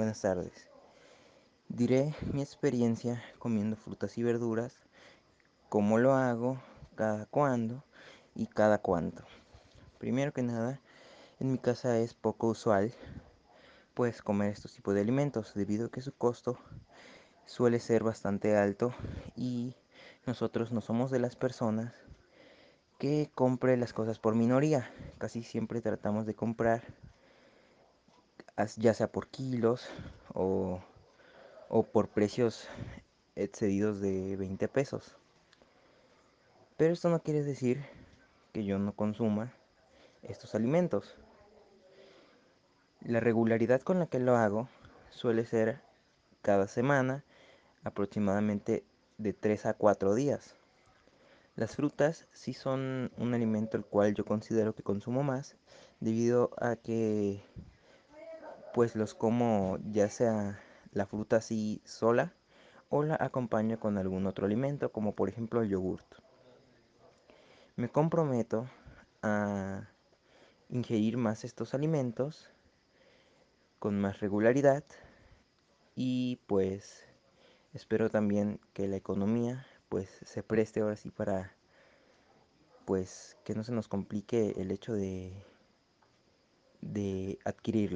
buenas tardes. Diré mi experiencia comiendo frutas y verduras, cómo lo hago, cada cuándo y cada cuánto. Primero que nada, en mi casa es poco usual pues comer estos tipos de alimentos debido a que su costo suele ser bastante alto y nosotros no somos de las personas que compre las cosas por minoría. Casi siempre tratamos de comprar ya sea por kilos o, por precios excedidos de 20 pesos. Pero esto no quiere decir que yo no consuma estos alimentos. La regularidad con la que lo hago suele ser cada semana, aproximadamente de 3 a 4 días. Las frutas sí son un alimento el cual yo considero que consumo más debido a que pues los como ya sea la fruta así sola o la acompaño con algún otro alimento como por ejemplo el yogurt. Me comprometo a ingerir más estos alimentos con más regularidad y pues espero también que la economía pues se preste ahora sí para pues que no se nos complique el hecho de de adquirirlo.